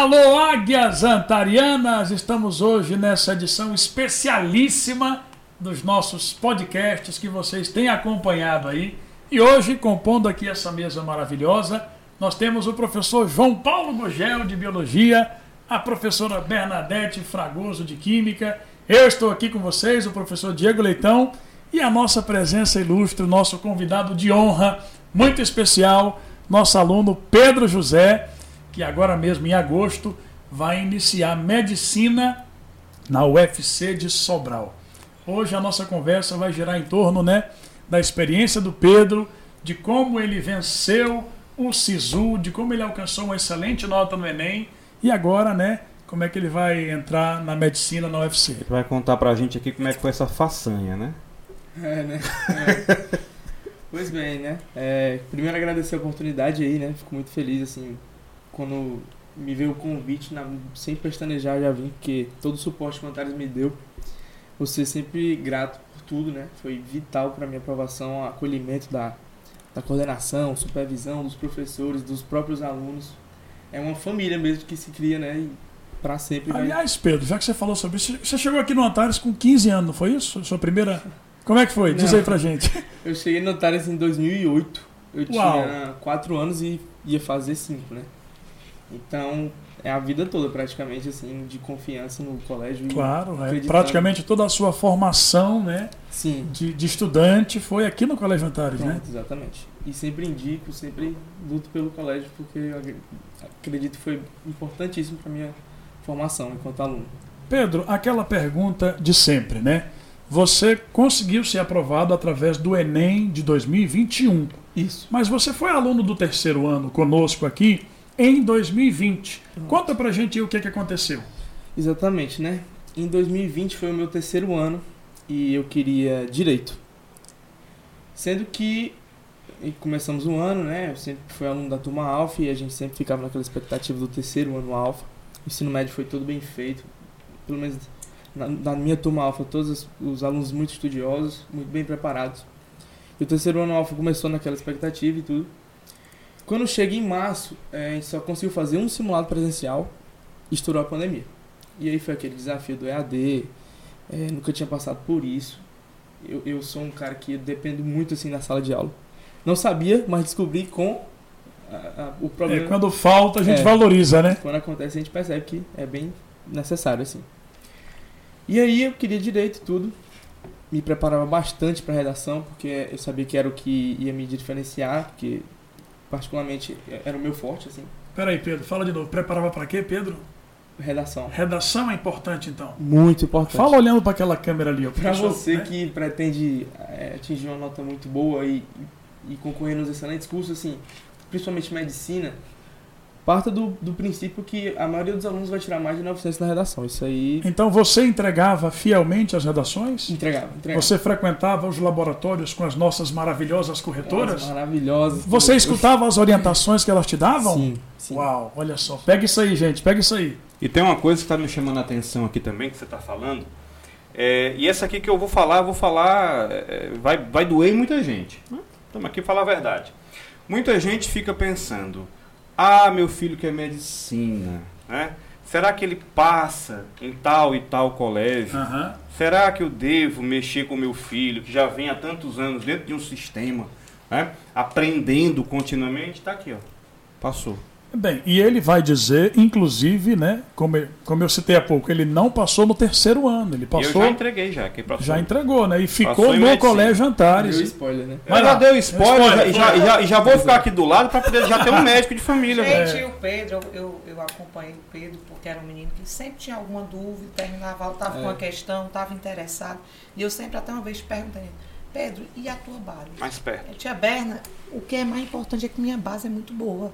Alô, águias antarianas! Estamos hoje nessa edição especialíssima dos nossos podcasts que vocês têm acompanhado aí. E hoje, compondo aqui essa mesa maravilhosa, nós temos o professor João Paulo Gugel, de Biologia, a professora Bernadette Fragoso, de Química. Eu estou aqui com vocês, o professor Diego Leitão, e a nossa presença ilustre, o nosso convidado de honra, muito especial, nosso aluno Pedro José que agora mesmo em agosto vai iniciar medicina na UFC de Sobral. Hoje a nossa conversa vai girar em torno né, da experiência do Pedro, de como ele venceu o SISU, de como ele alcançou uma excelente nota no Enem e agora, né, como é que ele vai entrar na medicina na UFC. Ele vai contar pra gente aqui como é que foi essa façanha, né? É, né? É. pois bem, né? É, primeiro agradecer a oportunidade aí, né? Fico muito feliz, assim, quando me veio o convite, na, sem pestanejar, já vim, porque todo o suporte que o Antares me deu, você sempre grato por tudo, né? Foi vital para minha aprovação, acolhimento da, da coordenação, supervisão dos professores, dos próprios alunos. É uma família mesmo que se cria, né? E para sempre. Aliás, vai... Pedro, já que você falou sobre isso, você chegou aqui no Antares com 15 anos, não foi isso? Sua primeira. Como é que foi? Diz não, aí pra gente. Eu cheguei no Antares em 2008. Eu Uau. tinha 4 anos e ia fazer 5, né? Então, é a vida toda praticamente assim de confiança no colégio claro é, praticamente toda a sua formação né sim. de, de estudante foi aqui no colégio Antares Pronto, né exatamente. E sempre indico sempre luto pelo colégio porque eu acredito que foi importantíssimo para minha formação enquanto aluno. Pedro aquela pergunta de sempre né? Você conseguiu ser aprovado através do Enem de 2021 isso. Mas você foi aluno do terceiro ano conosco aqui em 2020. Pronto. Conta pra gente o que, é que aconteceu. Exatamente, né? Em 2020 foi o meu terceiro ano e eu queria direito. Sendo que começamos um ano, né? Eu sempre fui aluno da turma Alfa e a gente sempre ficava naquela expectativa do terceiro ano Alfa. O ensino médio foi tudo bem feito, pelo menos na, na minha turma Alfa, todos os, os, alunos muito estudiosos, muito bem preparados. E o terceiro ano Alfa começou naquela expectativa e tudo. Quando chega em março, é, a gente só conseguiu fazer um simulado presencial e estourou a pandemia. E aí foi aquele desafio do EAD, é, nunca tinha passado por isso. Eu, eu sou um cara que dependo muito assim da sala de aula. Não sabia, mas descobri com a, a, o problema. É, quando falta, a gente é, valoriza, né? Quando acontece, a gente percebe que é bem necessário, assim. E aí eu queria direito tudo. Me preparava bastante para redação, porque eu sabia que era o que ia me diferenciar, porque particularmente era o meu forte, assim. Peraí, Pedro, fala de novo. Preparava para quê, Pedro? Redação. Redação é importante, então? Muito importante. Fala olhando para aquela câmera ali. Para você né? que pretende é, atingir uma nota muito boa e, e concorrer nos excelentes cursos, assim, principalmente medicina, parta do, do princípio que a maioria dos alunos vai tirar mais de 900 na redação. Isso aí. Então você entregava fielmente as redações? Entregava, entregava. Você frequentava os laboratórios com as nossas maravilhosas corretoras? maravilhosas. Você escutava as orientações que elas te davam? Sim, sim. Uau, olha só. Pega isso aí, gente, pega isso aí. E tem uma coisa que está me chamando a atenção aqui também, que você está falando. É, e essa aqui que eu vou falar, eu vou falar, é, vai, vai doer em muita gente. Estamos aqui falar a verdade. Muita gente fica pensando, ah, meu filho quer medicina, né? Será que ele passa em tal e tal colégio? Uhum. Será que eu devo mexer com meu filho, que já vem há tantos anos dentro de um sistema, né? aprendendo continuamente? Está aqui, ó. Passou. Bem, e ele vai dizer, inclusive, né, como, como eu citei há pouco, ele não passou no terceiro ano, ele passou. Eu já entreguei já, que Já entregou, né? E ficou no colégio Antares. Deu spoiler, né? Mas já deu spoiler, spoiler e, já, e, já, e já vou ficar aqui do lado para poder já ter um médico de família. Gente, é. o Pedro, eu, eu acompanhei o Pedro porque era um menino que sempre tinha alguma dúvida, terminava, estava é. com uma questão, estava interessado. E eu sempre até uma vez perguntei, Pedro, e a tua base? Mais perto. Tia Berna, o que é mais importante é que minha base é muito boa.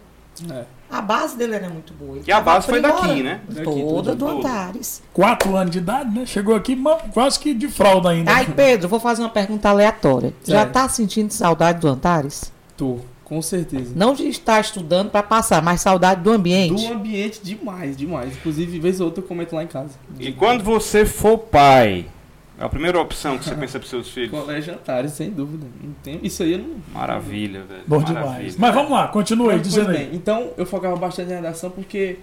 É. A base dele era muito boa. Ele e a base foi daqui, né? Toda do Antares. Quatro anos de idade, né? Chegou aqui quase que de fralda ainda. Ai, Pedro, vou fazer uma pergunta aleatória. É. Já tá sentindo saudade do Antares? Tô, com certeza. Não de estar estudando para passar, mas saudade do ambiente. Do ambiente demais, demais. Inclusive, vez ou outra eu comento lá em casa. E quando você for pai, é a primeira opção que você pensa para seus filhos? Colégio Antares, sem dúvida. Não tem, isso aí eu não. Maravilha, velho. Bom Maravilha. demais. Mas vamos lá, continue aí, dizendo aí. Então, eu focava bastante na redação porque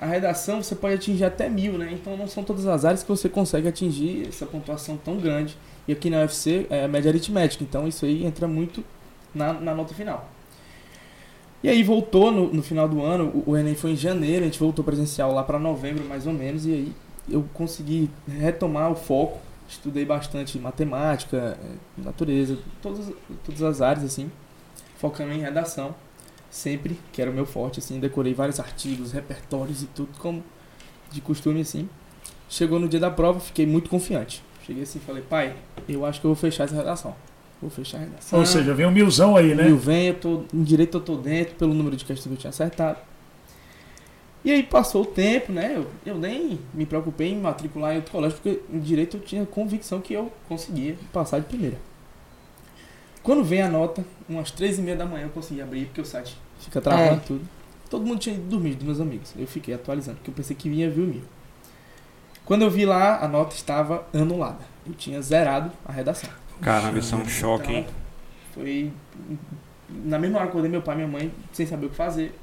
a redação você pode atingir até mil, né? Então não são todas as áreas que você consegue atingir essa pontuação tão grande. E aqui na UFC é a média aritmética, então isso aí entra muito na, na nota final. E aí voltou no, no final do ano, o, o Enem foi em janeiro, a gente voltou presencial lá para novembro mais ou menos, e aí eu consegui retomar o foco, estudei bastante matemática, eh, natureza, todas, todas as áreas assim, focando em redação, sempre, que era o meu forte, assim, decorei vários artigos, repertórios e tudo, como de costume assim. Chegou no dia da prova, fiquei muito confiante. Cheguei assim e falei, pai, eu acho que eu vou fechar essa redação. Vou fechar a redação. Ou seja, vem um milzão aí, né? Mil vem, eu tô, em direito eu tô dentro, pelo número de questões que eu tinha acertado. E aí passou o tempo, né? Eu, eu nem me preocupei em matricular em outro colégio, porque em direito eu tinha convicção que eu conseguia passar de primeira. Quando vem a nota, umas três e meia da manhã eu consegui abrir, porque o site fica travando É. tudo. Todo mundo tinha ido dormir, dos meus amigos. Eu fiquei atualizando, porque eu pensei que vinha vir o mil. Quando eu vi lá, a nota estava anulada. Eu tinha zerado a redação. Caramba, isso é um choque, hein? Então, foi. Na mesma hora que eu acordei meu pai e minha mãe, sem saber o que fazer.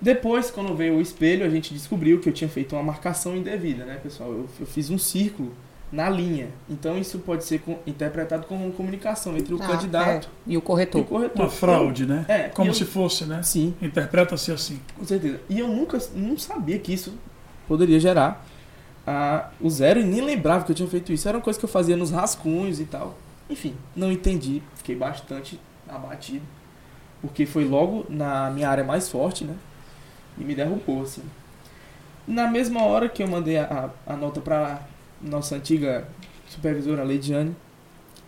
Depois, quando veio o espelho, a gente descobriu que eu tinha feito uma marcação indevida, né, pessoal? Eu, eu fiz um círculo na linha. Então, isso pode ser co- interpretado como uma comunicação entre o Ah, candidato é. E o e o corretor. corretor. Uma fraude, né? É, Como eu- se fosse, né? Sim, Interpreta-se assim. com certeza. E eu nunca não sabia que isso poderia gerar ah, o zero e nem lembrava que eu tinha feito isso. Era uma coisa que eu fazia nos rascunhos e tal. Enfim, não entendi. Fiquei bastante abatido. Porque foi logo na minha área mais forte, né? E me derrubou, assim. Na mesma hora que eu mandei a, a, a nota para nossa antiga supervisora, a Leidiane,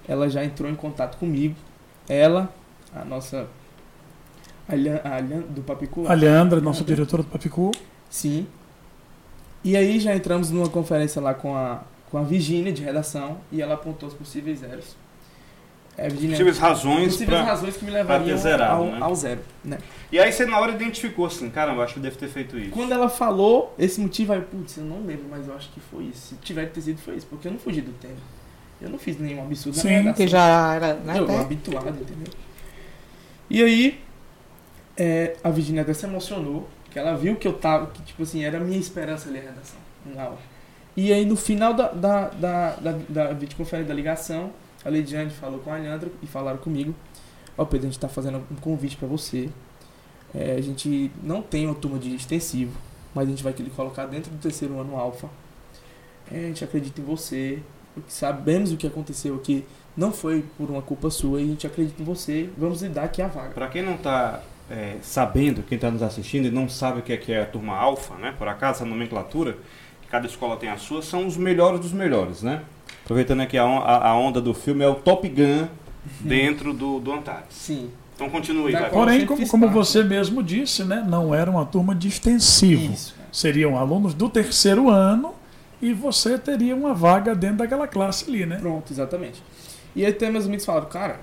ela já entrou em contato comigo. Ela, a nossa. A Lian, a Lian do Papicu. A Leandra, nossa Leandra. diretora do Papicu, Sim. E aí já entramos numa conferência lá com a, com a Virgínia de redação e ela apontou os possíveis zeros. É, Virgínia, Possíveis razões possíveis pra... razões que me levariam ter zerado, ao, né? ao zero. Né? E aí você na hora identificou assim, caramba, acho que eu devo ter feito isso. Quando ela falou esse motivo, aí, putz, eu não lembro, mas eu acho que foi isso. Se tiver que ter sido, foi isso, porque eu não fugi do tema. Eu não fiz nenhum absurdo na Sim, minha redação. Que já era, né? Eu, até- habituado, entendeu? E aí, é, a Virginia até se emocionou, que ela viu que eu tava, que tipo assim, era a minha esperança ali a redação, na aula. E aí, no final da, da, da, da, da videoconferência da ligação, a Leidiane falou com a Leandra e falaram comigo: Ó, Pedro, a gente tá fazendo um convite pra você. É, a gente não tem uma turma de extensivo, mas a gente vai querer colocar dentro do terceiro ano alfa. É, a gente acredita em você, sabemos o que aconteceu aqui não foi por uma culpa sua e a gente acredita em você, vamos lhe dar aqui a vaga. Pra quem não tá é, sabendo, quem tá nos assistindo e não sabe o que é, que é a turma alfa, né? Por acaso, essa nomenclatura, que cada escola tem a sua, são os melhores dos melhores, né? Aproveitando aqui a, on- a- a onda do filme, é o Top Gun dentro do, do Antares. Sim. Então continue, vai. Porém, como, como você mesmo disse, né, não era uma turma de extensivo. Isso. Seriam alunos do terceiro ano e você teria uma vaga dentro daquela classe ali, né? Pronto, exatamente. E aí até meus amigos falaram, cara,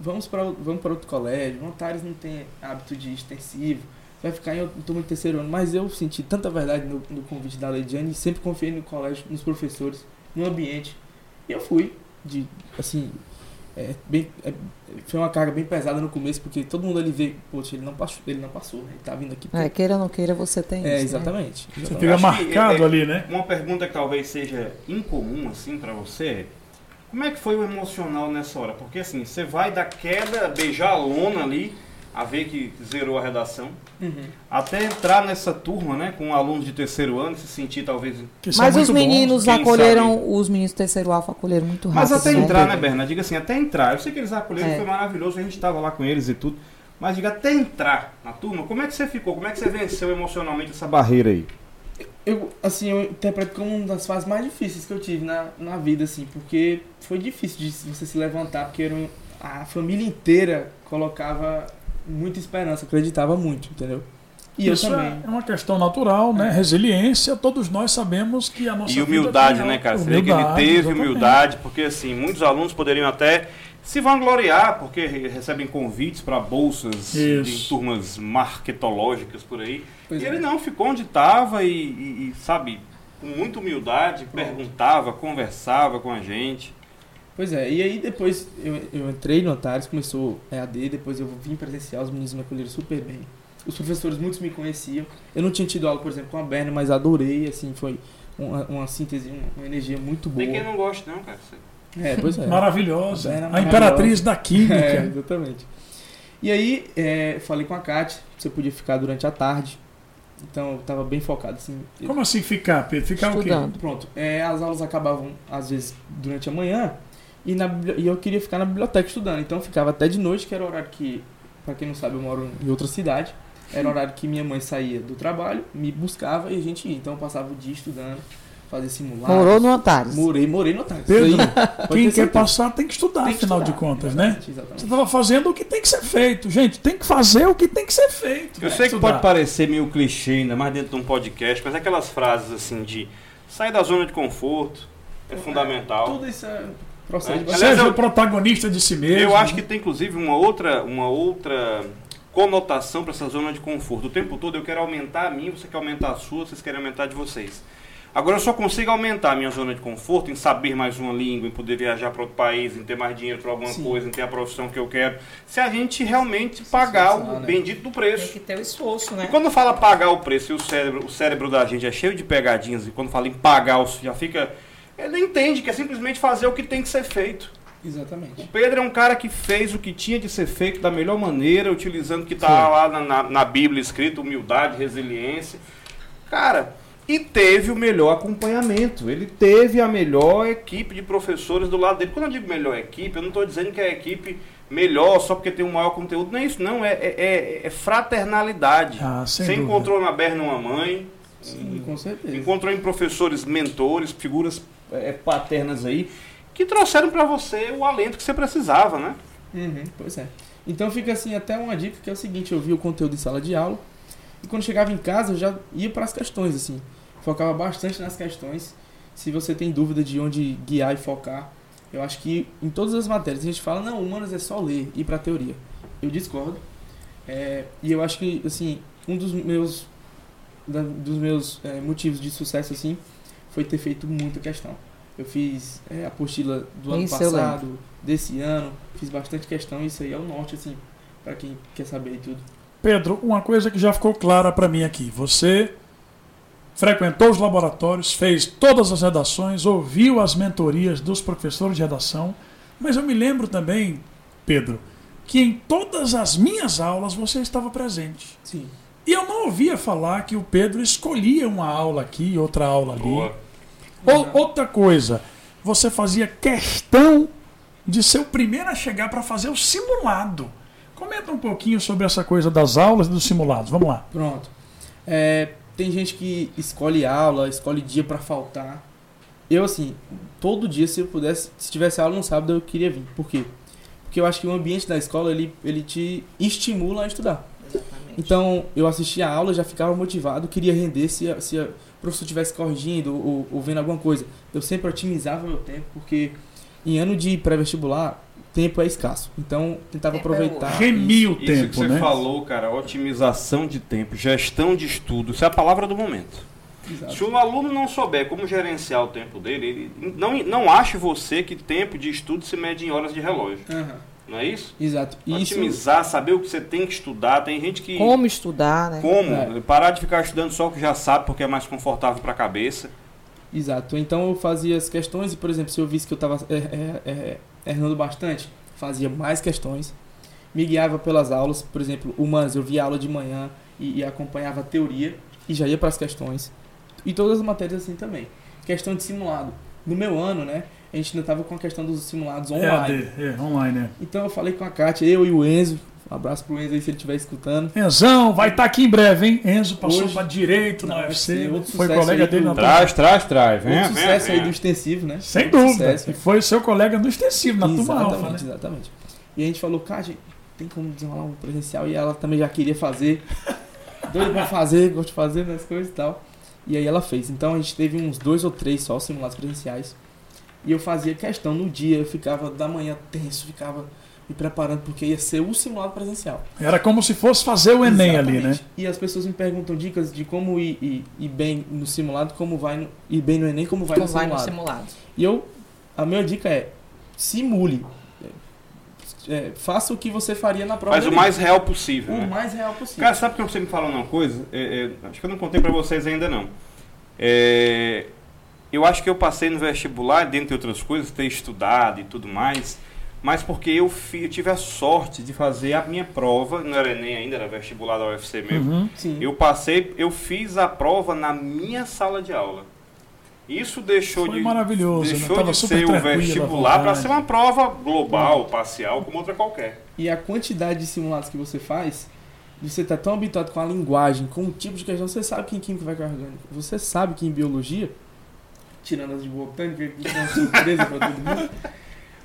vamos para vamos para outro colégio, o Antares não tem hábito de extensivo, vai ficar em outro turma de terceiro ano. Mas eu senti tanta verdade no, no convite da Leidiane e sempre confiei no colégio, nos professores, no ambiente. E eu fui, de, assim, é, bem, é, foi uma carga bem pesada no começo, porque todo mundo ali vê, poxa, ele não passou, ele não passou, né? ele tá vindo aqui. É, queira ou não queira, você tem É, isso. né? exatamente. Você exatamente. fica marcado é- ali, né? Uma pergunta que talvez seja incomum, assim, pra você é, como é que foi o emocional nessa hora? Porque, assim, você vai da queda, beijar a lona ali, a ver que zerou a redação, Uhum. até entrar nessa turma, né, com alunos de terceiro ano, se sentir talvez... São Mas os bons. meninos quem acolheram, os meninos do terceiro alfa acolheram muito Mas rápido. até né? entrar, né, Bernardo? Diga assim, até entrar. Eu sei que eles acolheram, É. foi maravilhoso, a gente estava lá com eles e tudo. Mas diga, até entrar na turma, como é que você ficou? Como é que você venceu emocionalmente essa barreira aí? Eu, assim, eu interpreto como uma das fases mais difíceis que eu tive na, na vida, assim, porque foi difícil de você se levantar, porque era um- a família inteira colocava muita esperança, acreditava muito, entendeu? E Isso eu também. é uma questão natural, né? Resiliência, todos nós sabemos que a nossa E vida humildade, né, cara? Vê que ele Humildade, teve exatamente. humildade, porque assim, muitos alunos poderiam até se vangloriar, porque re- recebem convites para bolsas Isso. de turmas marketológicas por aí. Pois e é. ele não, ficou onde estava e, e- e, sabe, com muita humildade, perguntava, conversava com a gente. Pois é, e aí depois eu, eu entrei no Antares, começou EAD, depois eu vim presencial, os meninos me acolheram super bem. os professores, muitos me conheciam. Eu não tinha tido aula, por exemplo, com a Berna, mas adorei, assim, foi uma, uma síntese, uma, energia muito boa. Tem quem não gosta, não, cara. É, pois é. Maravilhosa. A maravilhosa. imperatriz da química. É, exatamente. E aí, é, falei com a Kátia, você podia ficar durante a tarde. Então, eu tava bem focado, assim. Como assim ficar, Pedro? Ficar o quê? Estudando. Pronto, é, as aulas acabavam, às vezes, durante a manhã. E, na e eu queria ficar na biblioteca estudando. Então, eu ficava até de noite, que era o horário que, pra quem não sabe, eu moro em outra cidade. Era o horário que minha mãe saía do trabalho, me buscava e a gente ia. Então, eu passava o dia estudando, fazia simulados. Morou no Antares. Morei, morei no Otário. Pedro, Quem quer passar tem que estudar, Tem que afinal de estudar. contas, né? Exatamente, Você estava fazendo o que tem que ser feito. Gente, tem que fazer o que tem que ser feito. Eu né? sei que Estudar. pode parecer meio clichê, ainda mais dentro de um podcast, mas aquelas frases assim de sair da zona de conforto é fundamental. Tudo isso é procede É. Seja eu- o protagonista de si mesmo. Eu acho né? que tem inclusive uma outra, uma outra conotação para essa zona de conforto. O tempo todo eu quero aumentar a minha, você quer aumentar a sua, vocês querem aumentar a de vocês. Agora eu só consigo aumentar a minha zona de conforto em saber mais uma língua, em poder viajar para outro país, em ter mais dinheiro para alguma Sim. coisa, em ter a profissão que eu quero, se a gente realmente pagar o né? bendito do Tem preço. que ter o esforço, né? E quando fala pagar o preço e o cérebro, o cérebro da gente é cheio de pegadinhas, e quando fala em pagar, já fica. Ele entende que é simplesmente fazer o que tem que ser feito. O Exatamente. Pedro é um cara que fez o que tinha de ser feito da melhor maneira, utilizando o que está lá na, na- na Bíblia escrito, humildade, resiliência. Cara, e teve o melhor acompanhamento. Ele teve a melhor equipe de professores do lado dele. Quando eu digo melhor equipe, eu não estou dizendo que é a equipe melhor só porque tem um maior conteúdo. Não é isso, não. É, é- é- é fraternalidade. Ah, sem Você dúvida. encontrou na Berna uma mãe, Sim, com certeza. encontrou em professores mentores, figuras é, paternas aí, que trouxeram para você o alento que você precisava, né? Uhum, pois é. Então fica assim até uma dica que é o seguinte, eu via o conteúdo em sala de aula e quando chegava em casa eu já ia para as questões assim, focava bastante nas questões. Se você tem dúvida de onde guiar e focar, eu acho que em todas as matérias a gente fala não, humanas é só ler e para teoria. Eu discordo. É, e eu acho que assim um dos meus da- dos meus é, motivos de sucesso assim foi ter feito muita questão. Eu fiz é, a apostila do ano Isso lembro. passado, desse ano, fiz bastante questão, isso aí é o norte, assim, pra quem quer saber e tudo. Pedro, uma coisa que já ficou clara para mim aqui. Você frequentou os laboratórios, fez todas as redações, ouviu as mentorias dos professores de redação, mas eu me lembro também, Pedro, que em todas as minhas aulas você estava presente. Sim. E eu não ouvia falar que o Pedro escolhia uma aula aqui, outra aula ali. Boa. Ou, outra coisa, você fazia questão de ser o primeiro a chegar para fazer o simulado. Comenta um pouquinho sobre essa coisa das aulas e dos simulados. Vamos lá. Pronto. É, tem gente que escolhe aula, escolhe dia pra faltar. Eu, assim, todo dia, se eu pudesse, se tivesse aula no sábado, eu queria vir. Por quê? Porque eu acho que o ambiente da escola, ele, ele te estimula a estudar. Então, eu assistia a aula, já ficava motivado, queria render se, a- se a- o professor estivesse corrigindo ou, ou vendo alguma coisa. Eu sempre otimizava meu tempo, porque em ano de pré-vestibular, tempo é escasso. Então, tentava Tempo é aproveitar. Remia o Isso tempo, que você né? falou, cara, otimização de tempo, gestão de estudo, isso é a palavra do momento. Exato. Se o aluno não souber como gerenciar o tempo dele, ele não, não ache você que tempo de estudo se mede em horas de relógio. Aham, Não é isso? Exato. E Isso, Otimizar, saber o que você tem que estudar. Tem gente que. Como estudar, né? Como? É. Parar de ficar estudando só o que já sabe, porque é mais confortável para a cabeça. Exato. Então eu fazia as questões e, por exemplo, se eu visse que eu estava errando bastante, fazia mais questões. Me guiava pelas aulas, por exemplo, humanas, eu via aula de manhã e, e acompanhava a teoria e já ia para as questões. E todas as matérias assim também. Questão de simulado. No meu ano, né, a gente ainda estava com a questão dos simulados online. É, é, online, né? Então eu falei com a Kátia, eu e o Enzo. Um abraço pro Enzo aí se ele estiver escutando. Enzão, vai estar aqui em breve, hein? Enzo passou Hoje- para direito na Não, UFC, é foi colega aí dele do- na Traz, traz, traz. Vem, Outro vem, sucesso aí vem. do extensivo, né? Sem Outro dúvida. sucesso. E foi seu colega no extensivo, na turma exatamente, alfa, né? exatamente. E a gente falou, Kátia, tem como desenrolar um presencial? E ela também já queria fazer. Doido pra fazer, gosto de fazer as coisas e tal. E aí ela fez. Então a gente teve uns dois ou três só simulados presenciais. E eu fazia questão no dia, eu ficava da manhã tenso, ficava me preparando, porque ia ser o simulado presencial. Era como se fosse fazer o Enem ali, né? Exatamente. E as pessoas me perguntam dicas de como ir, ir- ir bem no simulado, como vai no, ir bem no Enem, como vai Como no vai no simulado. simulado. E eu, a minha dica é, simule. é, faça o que você faria na prova. Faz o mais real possível. Enem. né? o mais real possível. Cara, sabe que você me falou uma coisa? É, é, acho que eu não contei pra vocês ainda não. É, eu acho que eu passei no vestibular, dentre outras coisas, ter estudado e tudo mais, mas porque eu, fi- eu tive a sorte de fazer a minha prova, não era Enem ainda, era vestibular da UFC mesmo. Uhum. Eu passei, eu fiz a prova na minha sala de aula. Isso deixou Foi de maravilhoso, né? deixou de ser o vestibular para ser uma prova global, parcial, como outra qualquer. E a quantidade de simulados que você faz, você tá tão habituado com a linguagem, com o tipo de questão, você sabe que em química vai cair orgânico. Você sabe que em biologia, tirando as de botânica, que é uma surpresa para todo mundo,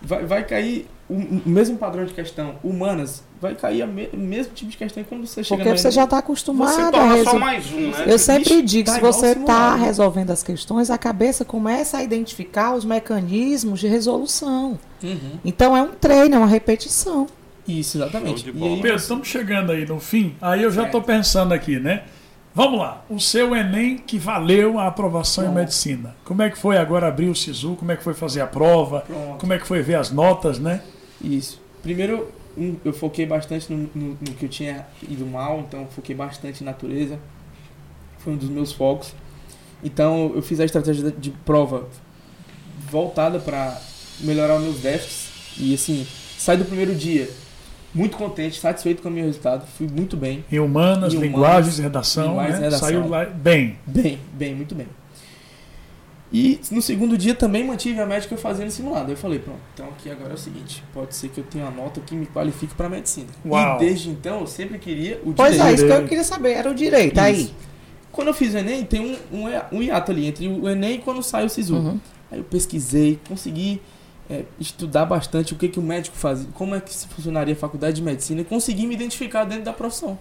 vai, vai cair o, o mesmo padrão de questão. Humanas, vai cair a me- o mesmo tipo de questão e quando você chega Porque você já está Você acostumado a torna só resolver. mais um, né? Eu sempre digo, tá se você está resolvendo as questões, a cabeça começa a identificar os mecanismos de resolução. Uhum. Então é um treino, é uma repetição. Isso, exatamente. E Pedro, estamos chegando aí no fim. Aí eu já estou pensando aqui, né? Vamos lá. O seu Enem que valeu a aprovação em medicina. Como é que foi agora abrir o SISU? Como é que foi fazer a prova? pronto. Como é que foi ver as notas, né? Isso. Primeiro, eu foquei bastante no, no- no que eu tinha ido mal, então foquei bastante em natureza. Foi um dos meus focos. Então, eu fiz a estratégia de prova voltada para melhorar os meus déficits. E assim, saí do primeiro dia muito contente, satisfeito com o meu resultado. Fui muito bem. Em humanas, Em humanas, linguagens, redação, linguagens, né? redação. Saiu lá bem. Bem, bem, muito bem. E no segundo dia também mantive a média que eu fazia no simulado. Eu falei, pronto, então aqui agora é o seguinte: pode ser que eu tenha uma nota que me qualifique para medicina. Uau. E desde então eu sempre queria o Pois direito. é, isso que eu queria saber, era o direito. Aí. Isso. Quando eu fiz o Enem, tem um, um, um hiato ali entre o Enem e quando sai o SISU. Uhum. Aí eu pesquisei, consegui é, estudar bastante o que, que o médico fazia, como é que se funcionaria a faculdade de medicina e consegui me identificar dentro da profissão.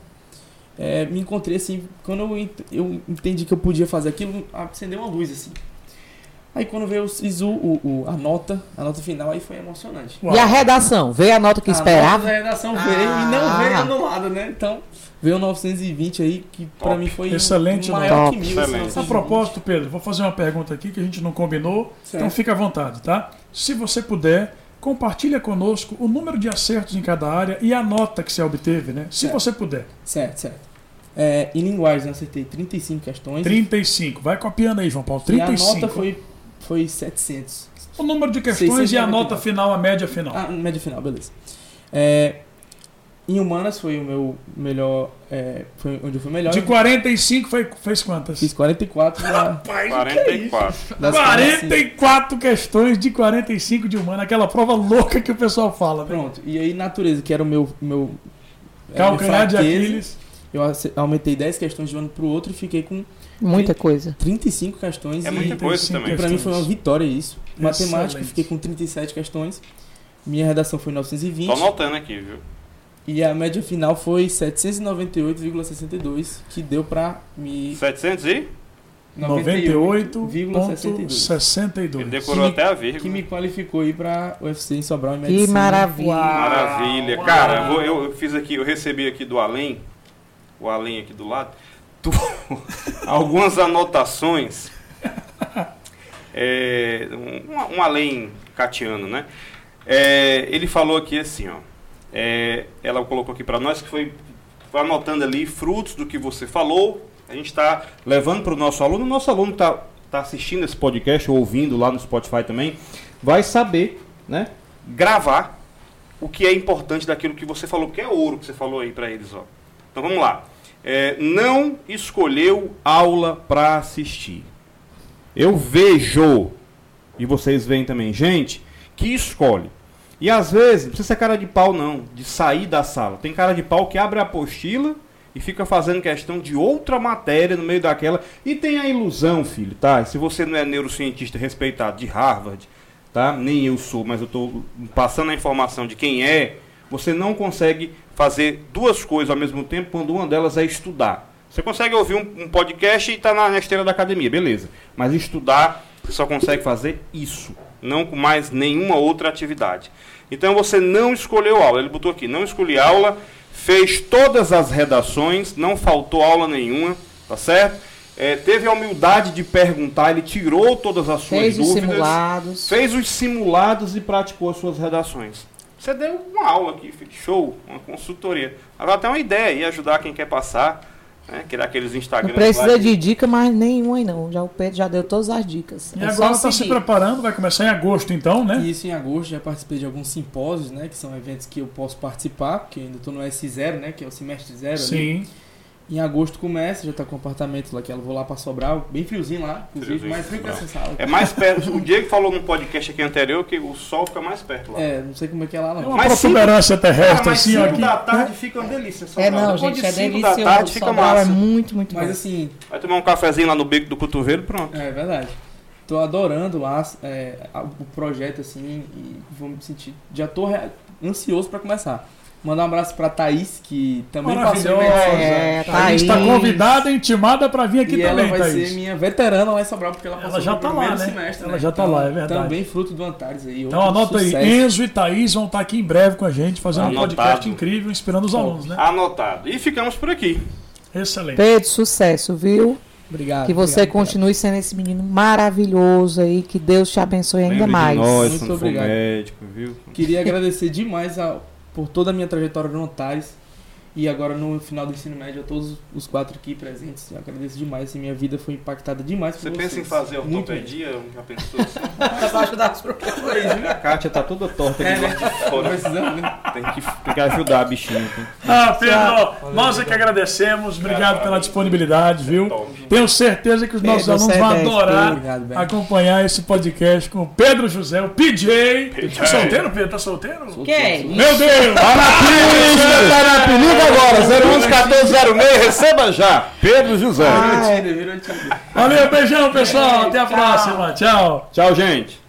É, me encontrei assim, quando eu, eu entendi que eu podia fazer aquilo, acendeu uma luz assim. Aí quando veio o SISU, o, o- a nota, a nota final, aí foi emocionante. Uau. E a redação? Veio a nota que a nota esperava? da redação veio e não Ah. veio anulada, né? Então, veio 920 aí, que pra Top. mim foi Excelente maior nota. que mil. esse Excelente. 920. A propósito, Pedro, vou fazer uma pergunta aqui que a gente não combinou, Certo. então fica à vontade, tá? Se você puder, compartilha conosco o número de acertos em cada área e a nota que você obteve, né? Se Certo. você puder. Certo, certo. É, em linguagem eu acertei 35 questões. 35. Vai copiando aí, João Paulo. E a 35. nota foi, foi 700. O número de questões e a 699. nota final, a média final. Ah, média final, beleza. É, em humanas foi o meu melhor. é, foi onde eu fui melhor. De 45 foi, fez quantas? Fiz 44 da, Rapaz, o que é isso? 44. das 44 questões de 45 de humana, aquela prova louca que o pessoal fala, né? Pronto. E aí, natureza, que era o meu. meu é, Calcanhar de Aquiles. Eu aumentei 10 questões de um ano pro outro e fiquei com Muita coisa. 35 questões. É e muita coisa 35 também. pra mim foi uma vitória isso. Matemática, Excelente. fiquei com 37 questões. Minha redação foi 920. Tô anotando aqui, viu? E a média final foi 798,62, que deu pra me 700 e? 98,62. Ele 98,62. decorou Que- até a Que vírgula. me qualificou aí pra UFC em Sobral em Que medicina. maravilha. Maravilha. Uau, Cara, eu, eu fiz aqui, eu recebi aqui do além, o além aqui do lado, tu- algumas anotações. É, um, um além catiano, né? É, ele falou aqui assim, ó. é, ela colocou aqui para nós que foi, foi anotando ali frutos do que você falou. A gente está levando para o nosso aluno. O nosso aluno está tá assistindo esse podcast ou ouvindo lá no Spotify também, vai saber, né? Gravar o que é importante daquilo que você falou, que é ouro que você falou aí para eles, ó. Então vamos lá. É, não escolheu aula para assistir. Eu vejo, e vocês veem também, gente que escolhe. E às vezes, não precisa ser cara de pau não, de sair da sala. Tem cara de pau que abre a apostila e fica fazendo questão de outra matéria no meio daquela. E tem a ilusão, filho, tá? Se você não é neurocientista respeitado de Harvard, tá? Nem eu sou, mas eu estou passando a informação de quem é. Você não consegue fazer duas coisas ao mesmo tempo quando uma delas é estudar. Você consegue ouvir um, um podcast e estar na, na esteira da academia, beleza. Mas estudar, você só consegue fazer isso. Não com mais nenhuma outra atividade. Então você não escolheu aula. Ele botou aqui, não escolhi aula, fez todas as redações, não faltou aula nenhuma, tá certo? É, teve a humildade de perguntar, ele tirou todas as suas Fez os dúvidas. simulados. Fez os simulados e praticou as suas redações. Você deu uma aula aqui, show, uma consultoria. Agora tem uma ideia e ajudar quem quer passar, né? Criar aqueles Instagrams. Não precisa lá de dica mais nenhuma aí não. Já o Pedro já deu todas as dicas. E É agora está se preparando, vai começar em agosto então, né? Isso em agosto já participei de alguns simpósios, né? Que são eventos que eu posso participar, porque ainda estou no S0, né? Que é o semestre zero. ali. Em agosto começa, já tá com o apartamento lá que eu vou lá pra Sobral, bem friozinho lá, inclusive, Friozinho, mais frio que essa sala. É mais perto. O Diego falou no podcast aqui anterior que o sol fica mais perto lá. É, não sei como é que é lá É não. uma Mas protuberância terrestre, Ah, assim, ó, 5 aqui. da tarde fica uma delícia. É Sobral. não, Depois gente, de é delicioso. da tarde fica Sobral é massa. muito, muito Mas bom. assim, Vai tomar um cafezinho lá no beco do cotovelo, pronto. é verdade. Tô adorando lá é, o projeto, assim, e vou me sentir. Já tô ansioso pra começar. Mandar um abraço pra Thaís, que também passou. É, A tá gente está aí. convidada e intimada para vir aqui e também, ela vai Thaís. ser minha veterana lá em Sobral, porque ela Ela passou já pro tá lá, primeiro né? semestre, Ela né? já tá lá, é verdade. Também fruto do Antares aí. Então anota aí, sucesso. Enzo e Thaís vão estar aqui em breve com a gente, fazendo um Anotado. podcast incrível, inspirando os alunos, né? Anotado. E ficamos por aqui. Excelente. Pedro, sucesso, viu? Obrigado. Que você obrigado, continue sendo esse menino maravilhoso aí. Que Deus te abençoe ainda Lembre mais. nós, Muito obrigado. médico, viu? Queria agradecer demais a- por toda a minha trajetória no Antares e agora no final do ensino médio a todos os quatro aqui presentes. Eu agradeço demais, assim, minha vida foi impactada demais por Você vocês. pensa em fazer Muito ortopedia? Já pensou assim? Ajudar os professores. A Kátia tá toda torta É, aqui né? lá de fora. Precisando, né? Tem que, tem que ajudar a bichinha. Tem. Ah, Pedro, nós é que agradecemos. Obrigado pela disponibilidade, viu? Top. Tenho certeza que os nossos Pedro, alunos é vão 10, adorar Obrigado, acompanhar esse podcast com o Pedro José, o PJ. Tá solteiro, Pedro? Tá solteiro? Quem? Meu Deus! Tá na pista, tá na peliga agora. 011 1406, receba já. Pedro José. Virou Tinder. Valeu, beijão, pessoal. Até a próxima. Tchau. Tchau, gente.